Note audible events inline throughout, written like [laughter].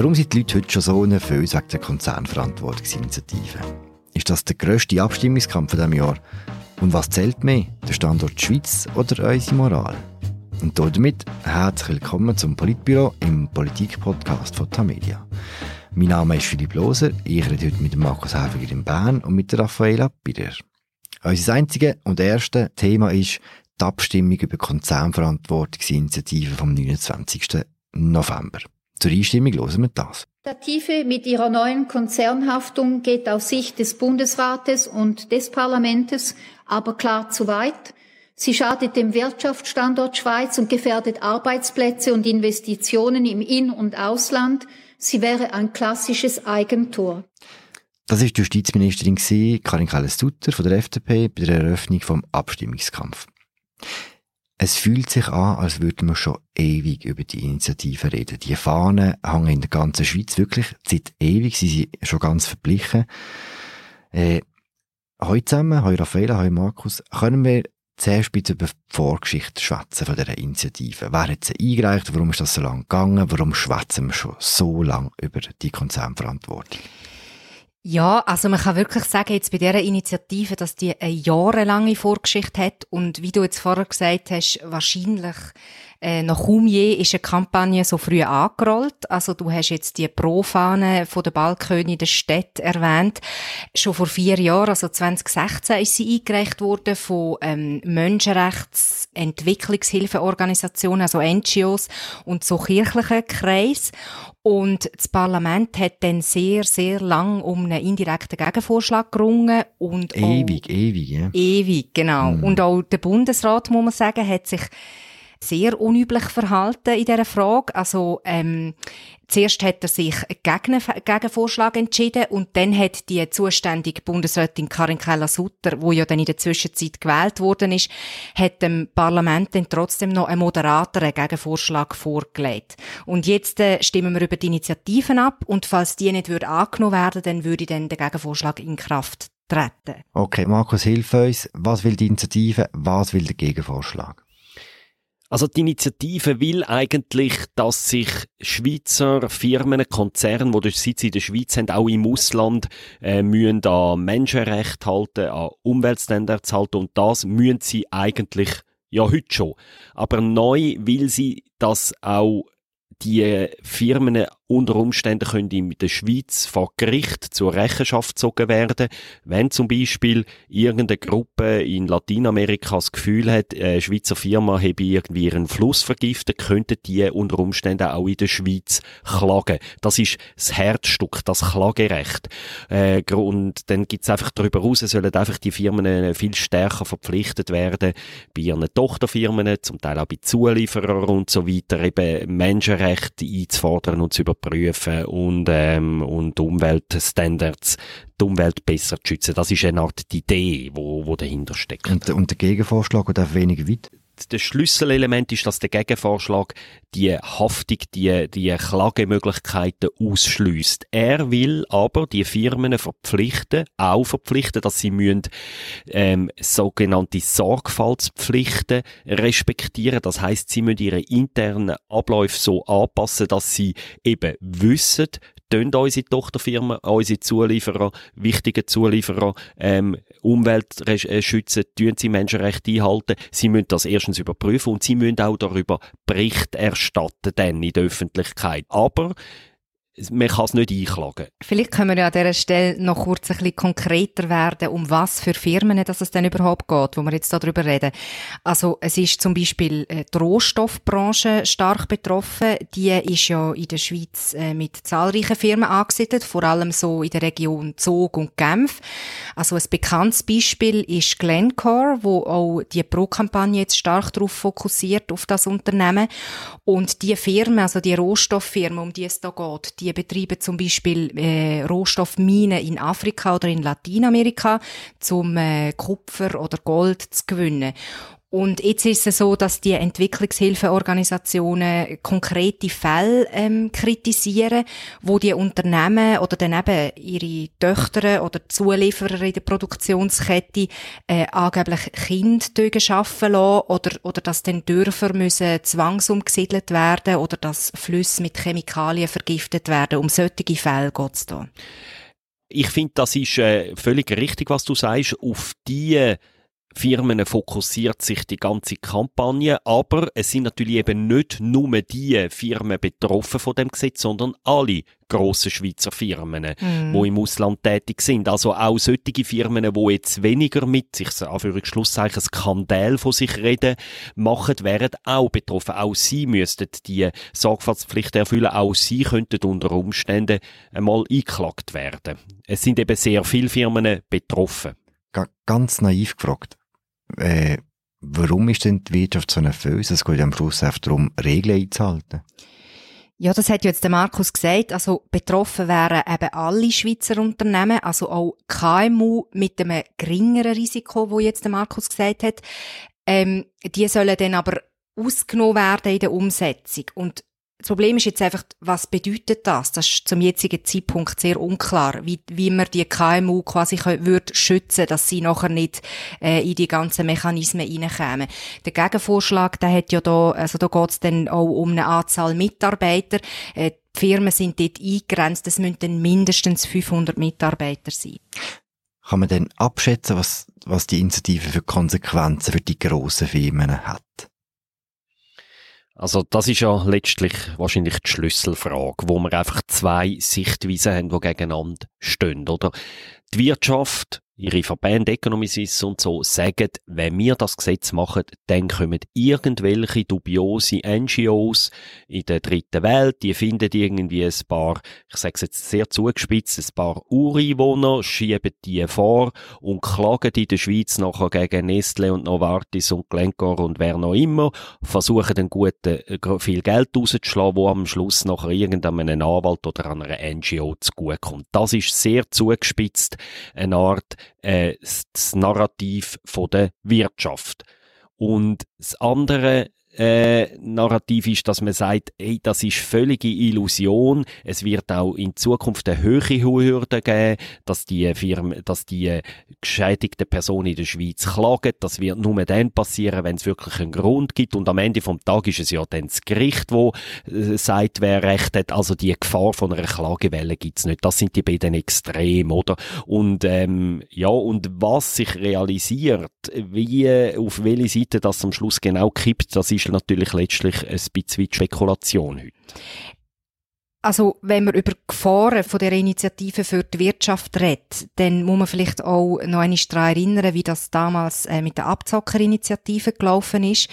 Warum sind die Leute heute schon so nervös wegen der Konzernverantwortungsinitiative? Ist das der grösste Abstimmungskampf dieses Jahr? Und was zählt mehr, der Standort Schweiz oder unsere Moral? Und damit herzlich willkommen zum Politbüro im Politik-Podcast von Tamedia. Mein Name ist Philipp Loser, ich rede heute mit Markus Häfiger in Bern und mit Raffaella Bider. Unser einziges und erstes Thema ist die Abstimmung über Konzernverantwortungsinitiative vom 29. November. Zur Einstimmung hören wir das. Initiative mit ihrer neuen Konzernhaftung geht aus Sicht des Bundesrates und des Parlaments aber klar zu weit. Sie schadet dem Wirtschaftsstandort Schweiz und gefährdet Arbeitsplätze und Investitionen im In- und Ausland. Sie wäre ein klassisches Eigentor. Das ist die Justizministerin Karin Keller-Sutter von der FDP bei der Eröffnung vom Abstimmungskampf. Es fühlt sich an, als würden wir schon ewig über die Initiative reden. Die Fahnen hängen in der ganzen Schweiz wirklich seit ewig. Sie sind schon ganz verblichen. Äh, heute zusammen, heute Raffaella, heute Markus, können wir zuerst bitte über die Vorgeschichte schwätzen von dieser Initiative. Wer hat sie eingereicht? Warum ist das so lange gegangen? Warum schwätzen wir schon so lange über die Konzernverantwortung? Ja, also man kann wirklich sagen, jetzt bei dieser Initiative, dass die eine jahrelange Vorgeschichte hat und wie du jetzt vorher gesagt hast, wahrscheinlich äh, noch kaum je ist eine Kampagne so früh angerollt. Also du hast jetzt die Profane von der Balkönig der Stadt erwähnt. Schon vor vier Jahren, also 2016, ist sie eingereicht worden von ähm, Menschenrechtsentwicklungshilfeorganisationen, also NGOs und so kirchlichen Kreis. Und das Parlament hat dann sehr, sehr lang um einen indirekten Gegenvorschlag gerungen und ewig, auch, ewig, ja. Ewig, genau. Mm. Und auch der Bundesrat, muss man sagen, hat sich sehr unüblich verhalten in dieser Frage. Also, ähm, zuerst hat er sich gegen einen Vorschlag entschieden und dann hat die zuständige Bundesrätin Karin Keller-Sutter, wo ja dann in der Zwischenzeit gewählt worden ist, hat dem Parlament dann trotzdem noch einen moderateren Gegenvorschlag vorgelegt. Und jetzt äh, stimmen wir über die Initiativen ab und falls die nicht würde angenommen werden, dann würde dann der Gegenvorschlag in Kraft treten. Okay, Markus, hilf uns. Was will die Initiative? Was will der Gegenvorschlag? Also die Initiative will eigentlich, dass sich Schweizer Firmen, Konzerne, die den Sitz in der Schweiz haben, auch im Ausland, äh, müssen an Menschenrechte halten, an Umweltstandards halten und das müssen sie eigentlich ja heute schon. Aber neu will sie, dass auch die Firmen unter Umständen können in der Schweiz vor Gericht zur Rechenschaft gezogen werden, wenn zum Beispiel irgendeine Gruppe in Lateinamerika das Gefühl hat, eine Schweizer Firma habe irgendwie ihren Fluss vergiftet, könnten die unter Umständen auch in der Schweiz klagen. Das ist das Herzstück, das Klagerecht. Äh, und dann gibt es einfach darüber hinaus, sollen einfach die Firmen viel stärker verpflichtet werden, bei ihren Tochterfirmen, zum Teil auch bei Zulieferern und so weiter, eben Menschenrechte einzufordern und zu überprüfen überprüfen und, ähm, und Umweltstandards, die Umwelt besser zu schützen. Das ist eine Art die Idee, wo, wo dahinter steckt. Und, und der Gegenvorschlag geht weniger weit? Das Schlüsselelement ist, dass der Gegenvorschlag die Haftung, die, die Klagemöglichkeiten ausschließt. Er will aber die Firmen verpflichten, auch verpflichten, dass sie müssen, ähm, sogenannte Sorgfaltspflichten respektieren. Das heißt, sie müssen ihre internen Abläufe so anpassen, dass sie eben wissen, tun unsere Tochterfirmen, unsere Zulieferer, wichtige Zulieferer, ähm, Umwelt äh, schützen, tun sie Menschenrechte einhalten. Sie müssen das erstens überprüfen und sie müssen auch darüber Bericht erstatten dann in der Öffentlichkeit. Aber man kann es nicht einklagen. Vielleicht können wir ja an dieser Stelle noch kurz ein bisschen konkreter werden, um was für Firmen dass es denn überhaupt geht, wo wir jetzt darüber reden. Also es ist zum Beispiel äh, die Rohstoffbranche stark betroffen. Die ist ja in der Schweiz äh, mit zahlreichen Firmen angesiedelt, vor allem so in der Region Zug und Genf. Also ein bekanntes Beispiel ist Glencore, wo auch die Pro-Kampagne jetzt stark darauf fokussiert, auf das Unternehmen. Und die Firmen, also die Rohstofffirmen, um die es da geht, die betreiben zum Beispiel äh, Rohstoffminen in Afrika oder in Lateinamerika, zum äh, Kupfer oder Gold zu gewinnen. Und jetzt ist es so, dass die Entwicklungshilfeorganisationen konkrete Fälle ähm, kritisieren, wo die Unternehmen oder dann eben ihre Töchter oder Zulieferer in der Produktionskette äh, angeblich Kinder arbeiten lassen oder, oder dass dann Dörfer müssen zwangsumgesiedelt werden oder dass Flüsse mit Chemikalien vergiftet werden. Um solche Fälle geht es da. Ich finde, das ist äh, völlig richtig, was du sagst. Auf die Firmen fokussiert sich die ganze Kampagne, aber es sind natürlich eben nicht nur die Firmen betroffen von dem Gesetz, sondern alle grossen Schweizer Firmen, mm. die im Ausland tätig sind. Also auch solche Firmen, die jetzt weniger mit sich, Schlusszeichen, Skandal von sich reden, machen, wären auch betroffen. Auch sie müssten die Sorgfaltspflicht erfüllen. Auch sie könnten unter Umständen einmal eingeklagt werden. Es sind eben sehr viele Firmen betroffen. Ganz naiv gefragt äh, warum ist denn die Wirtschaft so nervös? Es geht am Schluss einfach darum, Regeln einzuhalten. Ja, das hat jetzt der Markus gesagt. Also betroffen wären eben alle Schweizer Unternehmen, also auch KMU mit einem geringeren Risiko, wo jetzt der Markus gesagt hat. Ähm, die sollen dann aber ausgenommen werden in der Umsetzung. Und das Problem ist jetzt einfach, was bedeutet das? Das ist zum jetzigen Zeitpunkt sehr unklar, wie, wie man die KMU quasi würde schützen, dass sie nachher nicht äh, in die ganzen Mechanismen reinkommen. Der Gegenvorschlag, der hat ja da, also da geht es dann auch um eine Anzahl Mitarbeiter. Äh, die Firmen sind dort eingegrenzt, es müssen dann mindestens 500 Mitarbeiter sein. Kann man denn abschätzen, was, was die Initiative für Konsequenzen für die grossen Firmen hat? Also das ist ja letztlich wahrscheinlich die Schlüsselfrage, wo wir einfach zwei Sichtweisen haben, die gegeneinander stehen, oder? Die Wirtschaft ihre Verbände, Economies und so, sagen, wenn wir das Gesetz machen, dann kommen irgendwelche dubiose NGOs in der dritten Welt, die finden irgendwie ein paar, ich sage jetzt sehr zugespitzt, ein paar Ureinwohner, schieben die vor und klagen in der Schweiz nachher gegen Nestle und Novartis und Glencore und wer noch immer, versuchen dann guten, äh, viel Geld rauszuschlagen, wo am Schluss nachher irgendeinem Anwalt oder einer NGO zugutekommt. Das ist sehr zugespitzt, eine Art äh, das Narrativ von der Wirtschaft. Und das andere äh, Narrativ ist, dass man sagt, ey, das ist völlige Illusion. Es wird auch in Zukunft eine höhere Hürde geben, dass die Firmen, dass die geschädigten Personen in der Schweiz klagen. Das wird nur dann passieren, wenn es wirklich einen Grund gibt. Und am Ende vom Tag ist es ja dann das Gericht, wo äh, sagt, wer Recht hat. Also die Gefahr von einer Klagewelle gibt's nicht. Das sind die beiden Extrem, oder? Und ähm, ja, und was sich realisiert, wie auf welche Seite das am Schluss genau kippt, das ist natürlich letztlich ein bisschen Spekulation heute. Also, wenn man über Gefahren von der Initiative für die Wirtschaft redet, dann muss man vielleicht auch noch einmal daran erinnern, wie das damals äh, mit der Abzockerinitiative gelaufen ist.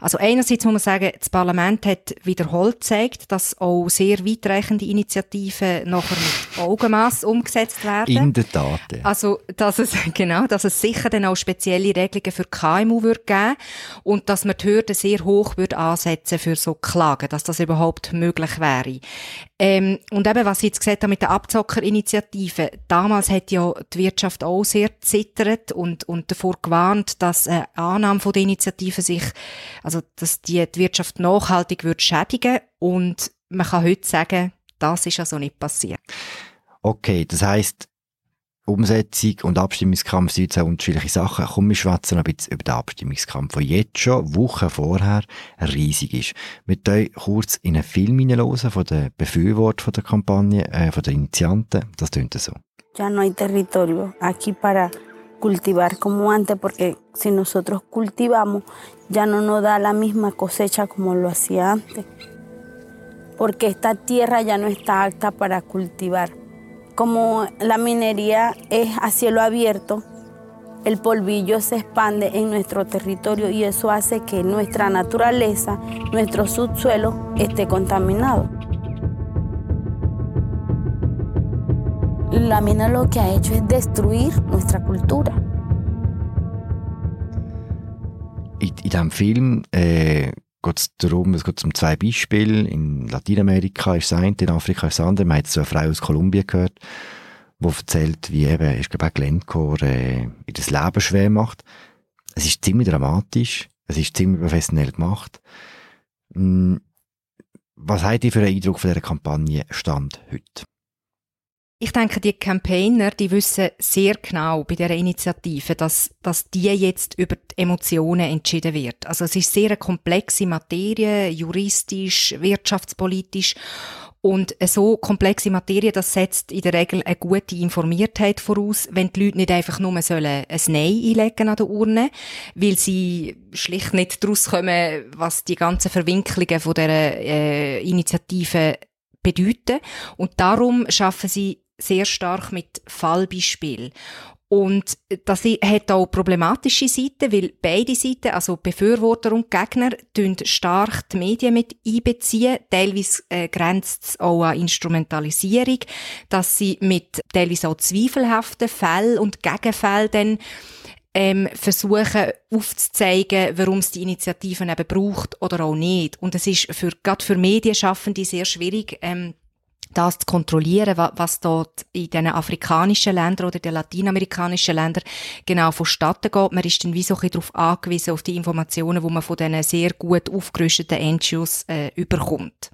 Also einerseits muss man sagen, das Parlament hat wiederholt gezeigt, dass auch sehr weitreichende Initiativen nachher mit Augenmaß umgesetzt werden. In der Tat. Ja. Also, dass es, [laughs] genau, dass es sicher dann auch spezielle Regelungen für KMU wird geben und dass man die Hürden sehr hoch wird ansetzen für so Klagen, dass das überhaupt möglich wäre. Ähm, und eben, was ich jetzt gesagt habe mit der Abzockerinitiative, damals hat ja die Wirtschaft auch sehr zittert und, und davor gewarnt, dass eine Annahme von der Initiative sich, also dass die, die Wirtschaft nachhaltig wird schädigen und man kann heute sagen, das ist also nicht passiert. Okay, das heißt, Umsetzung und Abstimmungskampf sind zwei unterschiedliche Sachen. Komm, wir schwätzen ein bisschen über den Abstimmungskampf, der jetzt schon Wochen vorher riesig ist. Wir hören kurz in einen Film hineinhören von den Befürwortern der Kampagne, äh, von den Initianten. Das tönt so. Ya no hay territorio aquí para cultivar como antes, porque si nosotros cultivamos, ya no nos da la misma cosecha como lo hacía antes, porque esta tierra ya no está apta para cultivar. Como la minería es a cielo abierto, el polvillo se expande en nuestro territorio y eso hace que nuestra naturaleza, nuestro subsuelo esté contaminado. La mina lo que ha hecho es destruir nuestra cultura. In, in diesem Film äh, geht es darum, es geht um zwei Beispiele. In Lateinamerika ist das eine, in Afrika ist das andere. Man hat so eine Frau aus Kolumbien gehört, die erzählt, wie eben, ich glaube Glencore äh, in das Leben schwer macht. Es ist ziemlich dramatisch, es ist ziemlich professionell gemacht. Hm, was habt ihr für einen Eindruck von dieser Kampagne Stand heute? Ich denke, die Campaigner, die wissen sehr genau bei der Initiative, dass, dass die jetzt über die Emotionen entschieden wird. Also es ist sehr eine komplexe Materie, juristisch, wirtschaftspolitisch. Und so komplexe Materie, das setzt in der Regel eine gute Informiertheit voraus, wenn die Leute nicht einfach nur sollen ein Nein einlegen an der Urne, weil sie schlicht nicht daraus kommen, was die ganzen Verwinklungen von der äh, Initiative bedeuten. Und darum schaffen sie sehr stark mit Fallbeispiel. Und das hat auch problematische Seiten, weil beide Seiten, also Befürworter und Gegner, stark die Medien mit einbeziehen. Teilweise äh, grenzt es auch an Instrumentalisierung, dass sie mit teilweise auch zweifelhaften Fällen und Gegenfällen dann ähm, versuchen aufzuzeigen, warum es die Initiativen eben braucht oder auch nicht. Und es ist für, gerade für Medienschaffende sehr schwierig, ähm, das zu kontrollieren, was dort in den afrikanischen Ländern oder den lateinamerikanischen Ländern genau vonstatten geht. Man ist dann wie so ein bisschen darauf angewiesen, auf die Informationen, die man von diesen sehr gut aufgerüsteten NGOs äh, überkommt.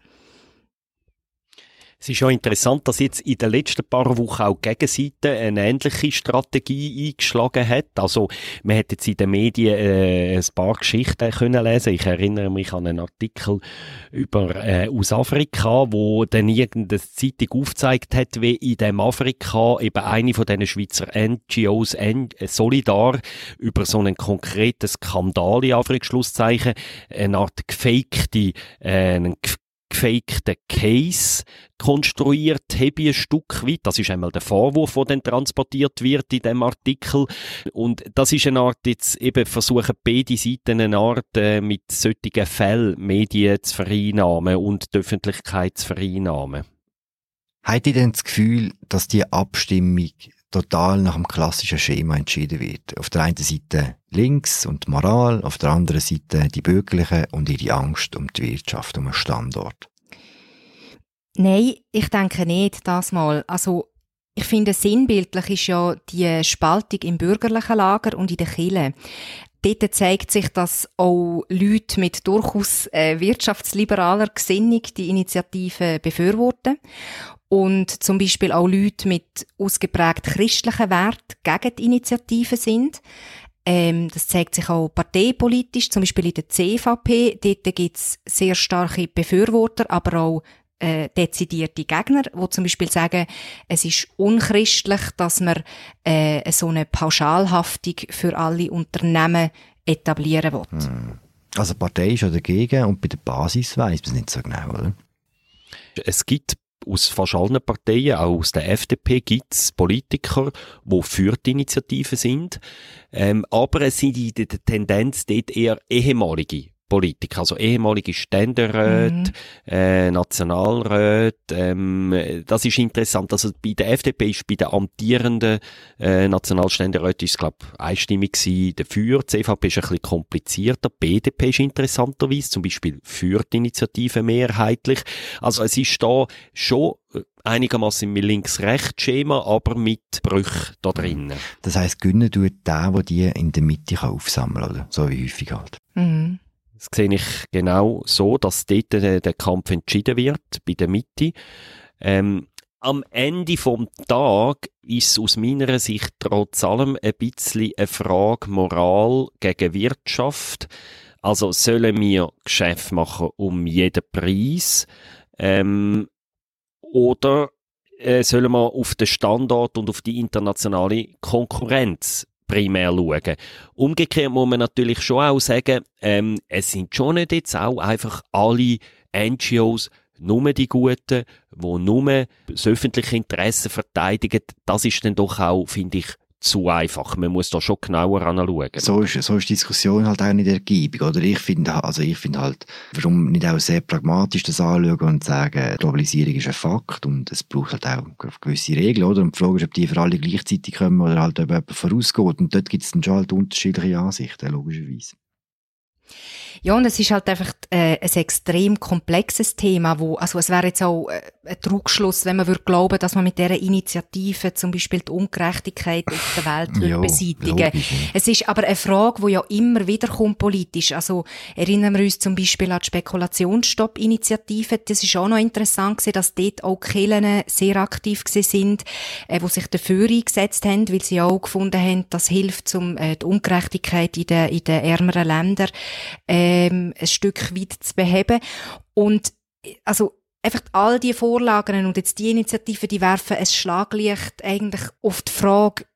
Es ist schon interessant, dass jetzt in den letzten paar Wochen auch die Gegenseite eine ähnliche Strategie eingeschlagen hat. Also, man hat jetzt in den Medien äh, ein paar Geschichten können lesen. Ich erinnere mich an einen Artikel über äh, aus Afrika, wo dann irgendeine Zeitung aufgezeigt hat, wie in dem Afrika eben eine von diesen Schweizer NGOs N Solidar über so einen konkreten Skandal in Anführungszeichen, eine Art gefakte, äh, einen gefakten Case konstruiert habe ein Stück weit. Das ist einmal der Vorwurf, der dann transportiert wird in dem Artikel. Und das ist eine Art, jetzt eben versuchen beide Seiten eine Art, äh, mit solchen Fällen Medien zu vereinnahmen und die Öffentlichkeit zu vereinnahmen. Habt ihr denn das Gefühl, dass die Abstimmung total nach dem klassischen Schema entschieden wird? Auf der einen Seite links und Moral, auf der anderen Seite die Bürgerlichen und ihre Angst um die Wirtschaft, um den Standort. Nein, ich denke nicht, das mal. Also, ich finde, sinnbildlich ist ja die Spaltung im bürgerlichen Lager und in der Kirche. Dort zeigt sich, dass auch Leute mit durchaus äh, wirtschaftsliberaler Gesinnung die Initiative befürworten und zum Beispiel auch Leute mit ausgeprägt christlichen Wert gegen die Initiative sind. Ähm, das zeigt sich auch parteipolitisch, zum Beispiel in der CVP. Dort gibt es sehr starke Befürworter, aber auch äh, dezidierte Gegner, wo zum Beispiel sagen, es ist unchristlich, dass man äh, so eine Pauschalhaftung für alle Unternehmen etablieren will. Hm. Also die Partei ist ja dagegen und bei der Basis weiß man es nicht so genau, oder? Es gibt aus fast allen Parteien, auch aus der FDP, gibt es Politiker, die für die Initiative sind. Ähm, aber es sind in der Tendenz dort eher ehemalige Politiker, also ehemalige Ständeräte, mhm. äh, Nationalräte. Ähm, das ist interessant. Also bei der FDP ist bei den amtierenden äh, Nationalständeräten ist glaube einstimmig gewesen, dafür. Die CVP ist ein bisschen komplizierter. Die BDP ist interessanterweise zum Beispiel für die Initiative mehrheitlich. Also es ist da schon einigermaßen mit Links-Rechts-Schema, aber mit Brüchen da drinnen. Das heisst, Günnen tut der, der die in der Mitte aufsammeln kann, oder? So wie häufig halt. Mhm. Das sehe ich genau so, dass dort der, der Kampf entschieden wird, bei der Mitte. Ähm, am Ende vom Tag ist es aus meiner Sicht trotz allem ein bisschen eine Frage Moral gegen Wirtschaft. Also sollen wir Geschäft machen um jeden Preis? Ähm, oder äh, sollen wir auf den Standort und auf die internationale Konkurrenz primär schauen. Umgekehrt muss man natürlich schon auch sagen, ähm, es sind schon nicht jetzt auch einfach alle NGOs nur die Guten, die nur das öffentliche Interesse verteidigen. Das ist dann doch auch, finde ich, zu einfach. Man muss da schon genauer anschauen. So ist, so ist die Diskussion halt auch nicht ergiebig, oder? Ich finde, also ich finde halt, warum nicht auch sehr pragmatisch das anschauen und sagen, Globalisierung ist ein Fakt und es braucht halt auch gewisse Regeln, oder? Und die Frage ist, ob die für alle gleichzeitig kommen oder halt ob jemand vorausgeht. Und dort gibt es dann schon halt unterschiedliche Ansichten, logischerweise. Ja, und es ist halt einfach äh, ein extrem komplexes Thema, wo, also es wäre jetzt auch äh, ein Trugschluss, wenn man würde glauben, dass man mit dieser Initiative zum Beispiel die Ungerechtigkeit auf der Welt jo, beseitigen logisch, ja. Es ist aber eine Frage, die ja immer wieder kommt politisch. Also erinnern wir uns zum Beispiel an die Spekulationsstopp-Initiative. Das ist auch noch interessant gewesen, dass dort auch Kirchen sehr aktiv sind, äh, wo sich dafür eingesetzt haben, weil sie auch gefunden haben, das hilft, um äh, die Ungerechtigkeit in den, in den ärmeren Ländern ähm, ein Stück weit zu beheben. Und also einfach all die Vorlagen und jetzt die Initiativen, die werfen ein Schlaglicht eigentlich auf die Frage,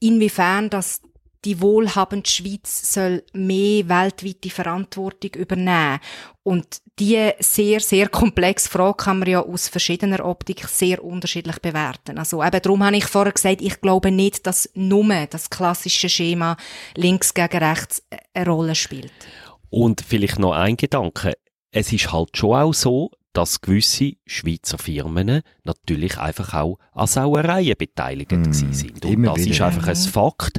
inwiefern das die wohlhabende Schweiz soll mehr weltweite Verantwortung übernehmen. Und die sehr, sehr komplexe Frage kann man ja aus verschiedener Optik sehr unterschiedlich bewerten. Also eben darum habe ich vorher gesagt, ich glaube nicht, dass nur das klassische Schema links gegen rechts eine Rolle spielt. Und vielleicht noch ein Gedanke. Es ist halt schon auch so, dass gewisse Schweizer Firmen natürlich einfach auch an Sauereien beteiligt mm, sind. Und das wieder. ist einfach ein Fakt.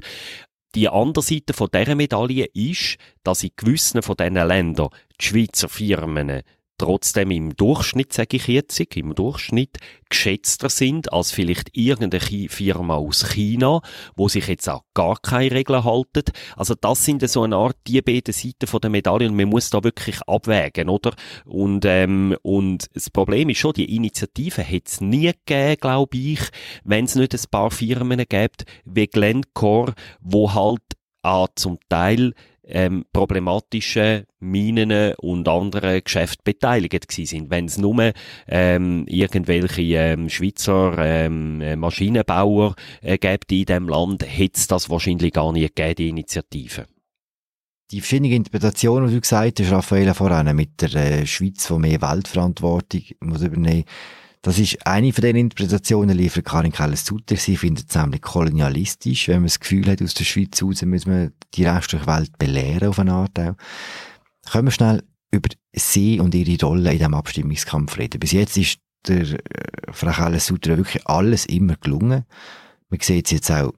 Die andere Seite von dieser Medaille ist, dass in gewissen von diesen Ländern die Schweizer Firmen trotzdem im Durchschnitt, sage ich jetzt, im Durchschnitt geschätzter sind als vielleicht irgendeine Firma aus China, wo sich jetzt auch gar keine Regeln halten. Also das sind so eine Art die beiden Seiten der Medaille und man muss da wirklich abwägen, oder? Und, ähm, und das Problem ist schon, die Initiative hätte es nie gegeben, glaube ich, wenn es nicht ein paar Firmen gibt, wie Glencore, wo halt auch zum Teil ähm, problematische Minen und andere Geschäfte beteiligt sind. Wenn es nur ähm, irgendwelche ähm, Schweizer ähm, Maschinenbauer äh, gibt in dem Land, hätte es das wahrscheinlich gar nicht gegeben, die Initiative. Die verschiedenen Interpretationen, die du gesagt hast, Raffaella, voran mit der äh, Schweiz, die mehr Weltverantwortung muss übernehmen das ist eine von den Interpretationen, liefert Karin Keller-Sutter. Sie findet es nämlich kolonialistisch, wenn man das Gefühl hat, aus der Schweiz raus müssen wir die restliche Welt belehren, auf eine Art auch. Können wir schnell über sie und ihre Rolle in diesem Abstimmungskampf reden. Bis jetzt ist der äh, Frau Keller-Sutter wirklich alles immer gelungen. Man sieht es jetzt auch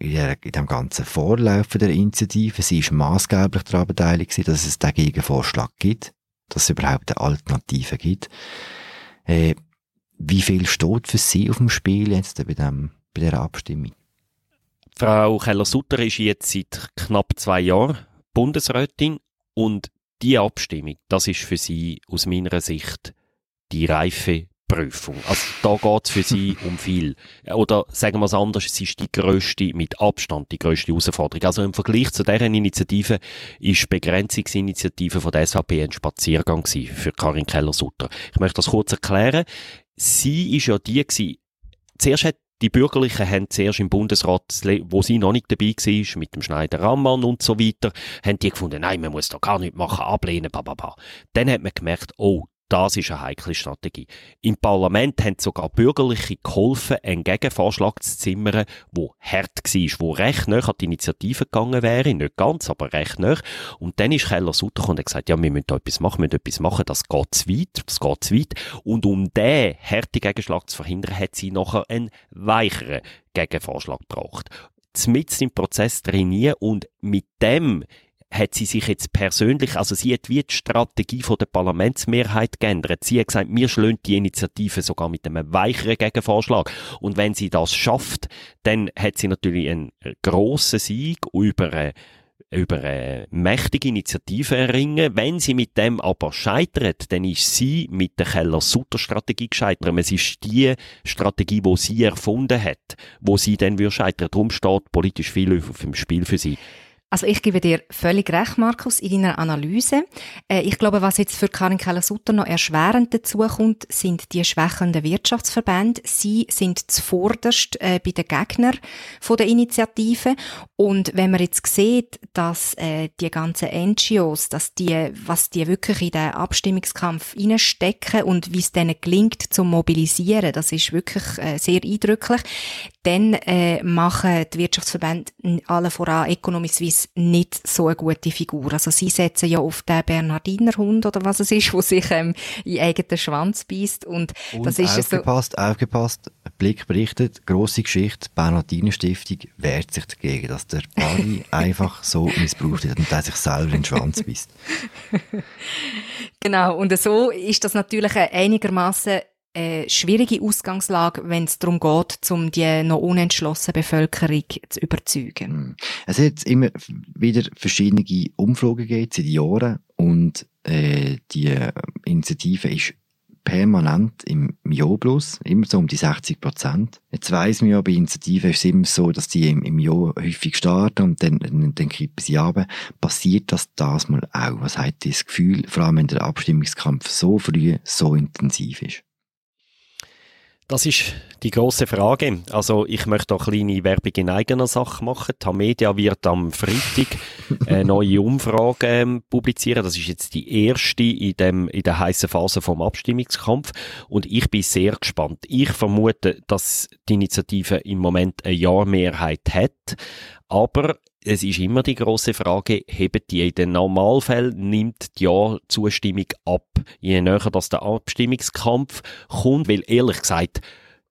in, der, dem ganzen Vorlauf der Initiative. Sie ist maßgeblich daran beteiligt, dass es diesen Gegenvorschlag gibt, dass es überhaupt eine Alternative gibt. Äh, wie viel steht für Sie auf dem Spiel jetzt bei, dem, bei der Abstimmung? Frau Keller-Sutter ist jetzt seit knapp zwei Jahren Bundesrätin und die Abstimmung, das ist für sie aus meiner Sicht die reife Prüfung. Also da geht es für sie [laughs] um viel. Oder sagen wir es anders, es ist die grösste, mit Abstand die grösste Herausforderung. Also im Vergleich zu deren Initiative ist die Begrenzungsinitiative von der SVP ein Spaziergang für Karin Keller-Sutter. Ich möchte das kurz erklären sie ist ja die gewesen, zuerst hat die Bürgerlichen haben zuerst im Bundesrat, wo sie noch nicht dabei war, mit dem Schneider-Rammann und so weiter, haben die gefunden, nein, man muss da gar nicht machen, ablehnen, bababa. Dann hat man gemerkt, oh, das ist eine heikle Strategie. Im Parlament haben sogar Bürgerliche geholfen, einen Gegenvorschlag zu zimmern, der hart war, wo recht nah an die Initiative gegangen wäre. Nicht ganz, aber recht nah. Und dann ist Keller Sutter und hat gesagt, ja, wir müssen da etwas machen, wir müssen etwas machen, das geht zu weit, das geht zu weit. Und um diesen harten Gegenschlag zu verhindern, hat sie nachher einen weicheren Gegenvorschlag gebraucht. Zumindest im Prozess trainieren und mit dem hat sie sich jetzt persönlich, also sie hat wie die Strategie von der Parlamentsmehrheit geändert. Sie hat gesagt, wir schlönen die Initiative sogar mit einem weicheren Gegenvorschlag. Und wenn sie das schafft, dann hat sie natürlich einen grossen Sieg über eine über eine mächtige Initiative erringen. Wenn sie mit dem aber scheitert, dann ist sie mit der Keller-Sutter-Strategie gescheitert. Es ist die Strategie, die sie erfunden hat, wo sie dann scheitern. Darum steht politisch viel auf dem Spiel für sie. Also ich gebe dir völlig recht, Markus, in deiner Analyse. Äh, ich glaube, was jetzt für Karin Keller-Sutter noch erschwerend dazukommt, sind die schwächenden Wirtschaftsverbände. Sie sind zuvorderst äh, bei den Gegnern von der Initiative. Und wenn man jetzt sieht, dass äh, die ganzen NGOs, dass die, was die wirklich in den Abstimmungskampf reinstecken und wie es denen gelingt zu mobilisieren, das ist wirklich äh, sehr eindrücklich. Dann äh, machen die Wirtschaftsverbände alle voran Economy Suisse Nicht so eine gute Figur. Also sie setzen ja auf den Bernhardinerhund oder was es ist, wo sich ähm, in eigenen Schwanz beißt und, und das ist aufgepasst, so aufgepasst, Blick berichtet, grosse Geschichte, Bernhardiner Stiftung wehrt sich dagegen, dass der Bari [laughs] einfach so missbraucht wird und der sich selber in den Schwanz beißt. [laughs] genau, und so ist das natürlich einigermaßen eine schwierige Ausgangslage, wenn es darum geht, um die noch unentschlossene Bevölkerung zu überzeugen. Hm. Es hat immer wieder verschiedene Umfragen gegeben seit Jahren und äh, die Initiative ist permanent im Jahr plus, immer so um die 60 Prozent. Jetzt weiss man ja, bei Initiativen ist es immer so, dass die im, im Jahr häufig starten und dann, dann, dann kippen sie ab. Passiert das das mal auch? Was hat das Gefühl, vor allem wenn der Abstimmungskampf so früh so intensiv ist? Das ist die große Frage. Also ich möchte auch kleine Werbung in eigener Sache machen. Tamedia wird am Freitag eine neue Umfrage ähm, publizieren. Das ist jetzt die erste in, dem, in der heißen Phase vom Abstimmungskampf. Und ich bin sehr gespannt. Ich vermute, dass die Initiative im Moment eine Ja-Mehrheit hat. Aber es ist immer die große Frage, heben die in den Normalfällen, nimmt die Ja-Zustimmung ab, je näher dass der Abstimmungskampf kommt, weil ehrlich gesagt,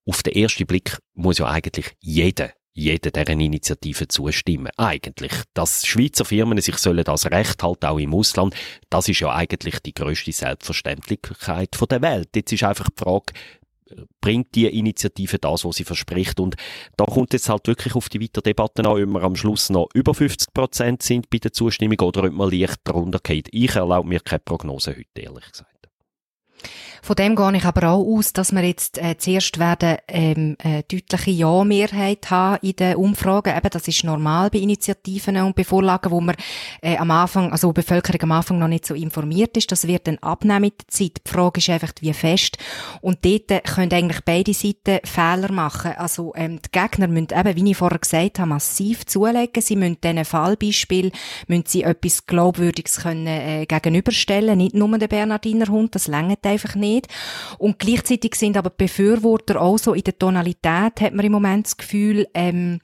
auf den ersten Blick muss ja eigentlich jeder jeder deren Initiative zustimmen. Eigentlich. Dass Schweizer Firmen sich sollen das Recht halten, auch im Ausland, das ist ja eigentlich die größte Selbstverständlichkeit der Welt. Jetzt ist einfach die Frage, bringt die Initiative das, was sie verspricht. Und da kommt jetzt halt wirklich auf die weiteren Debatten an, ob wir am Schluss noch über 50 Prozent sind bei der Zustimmung oder ob man leicht darunter geht. Ich erlaube mir keine Prognose heute, ehrlich gesagt. Von dem gehe ich aber auch aus, dass wir jetzt äh, zuerst werden ähm, eine deutliche Ja-Mehrheit haben in den Umfragen. Eben, das ist normal bei Initiativen und bei Vorlagen, wo man äh, am Anfang, also die Bevölkerung am Anfang noch nicht so informiert ist. Das wird dann abnehmen mit der Zeit. Die Frage ist einfach, wie fest. Und dort äh, können eigentlich beide Seiten Fehler machen. Also ähm, die Gegner müssen eben, wie ich vorher gesagt habe, massiv zulegen. Sie müssen diesen Fallbeispiel müssen sie etwas Glaubwürdiges können, äh, gegenüberstellen. Nicht nur der Bernardiner Hund, das längert einfach nicht nicht. Und gleichzeitig sind aber die Befürworter auch so in der Tonalität, hat man im Moment das Gefühl, ähm,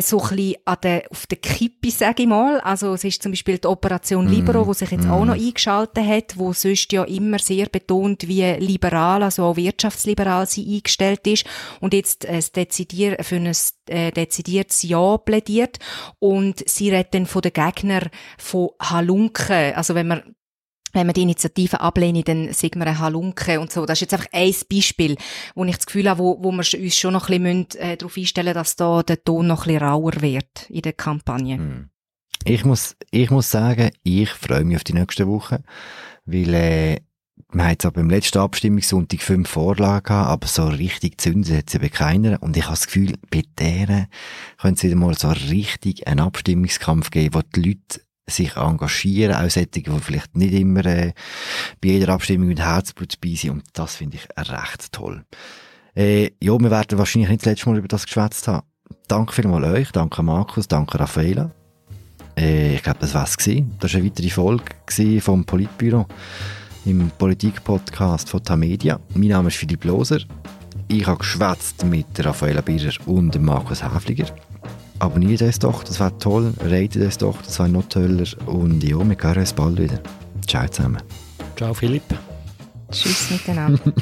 so ein bisschen an der, auf der Kippe, sage ich mal. Also es ist zum Beispiel die Operation Libero, mm. wo sich jetzt mm. auch noch eingeschaltet hat, wo sonst ja immer sehr betont, wie liberal, also auch wirtschaftsliberal sie eingestellt ist und jetzt äh, dezidier, für ein äh, dezidiertes Ja plädiert und sie redet dann von den Gegnern von Halunken. Also wenn man wenn wir die Initiative ablehnen, dann sieht man eine Halunke und so. Das ist jetzt einfach ein Beispiel, wo ich das Gefühl habe, wo, wo wir uns schon noch ein bisschen äh, darauf einstellen dass da der Ton noch ein bisschen rauer wird in der Kampagne. Hm. Ich muss, ich muss sagen, ich freue mich auf die nächste Woche, weil äh, wir haben zwar beim letzten Abstimmungssonntag fünf Vorlagen gehabt, aber so richtig zünden hat sie bei keiner. Und ich habe das Gefühl, bei deren könnte es wieder mal so richtig einen Abstimmungskampf geben, wo die Leute sich engagieren, auch solche, die vielleicht nicht immer äh, bei jeder Abstimmung mit Herzblut dabei sind. Und das finde ich recht toll. Äh, ja, wir werden wahrscheinlich nicht das letzte Mal über das geschwätzt haben. Danke vielmals euch, danke Markus, danke Raffaela. Äh, ich glaube, das war es gewesen. Das war eine weitere Folge vom Politbüro im Politik-Podcast von Tamedia. Mein Name ist Philipp Loser. Ich habe geschwätzt mit Raffaela Birrer und Markus Häfliger abonniert uns doch, das wäre toll. Ratet uns doch, das wäre noch toller. Und ja, wir hören uns bald wieder. Ciao zusammen. Ciao Philipp. Tschüss miteinander. [laughs]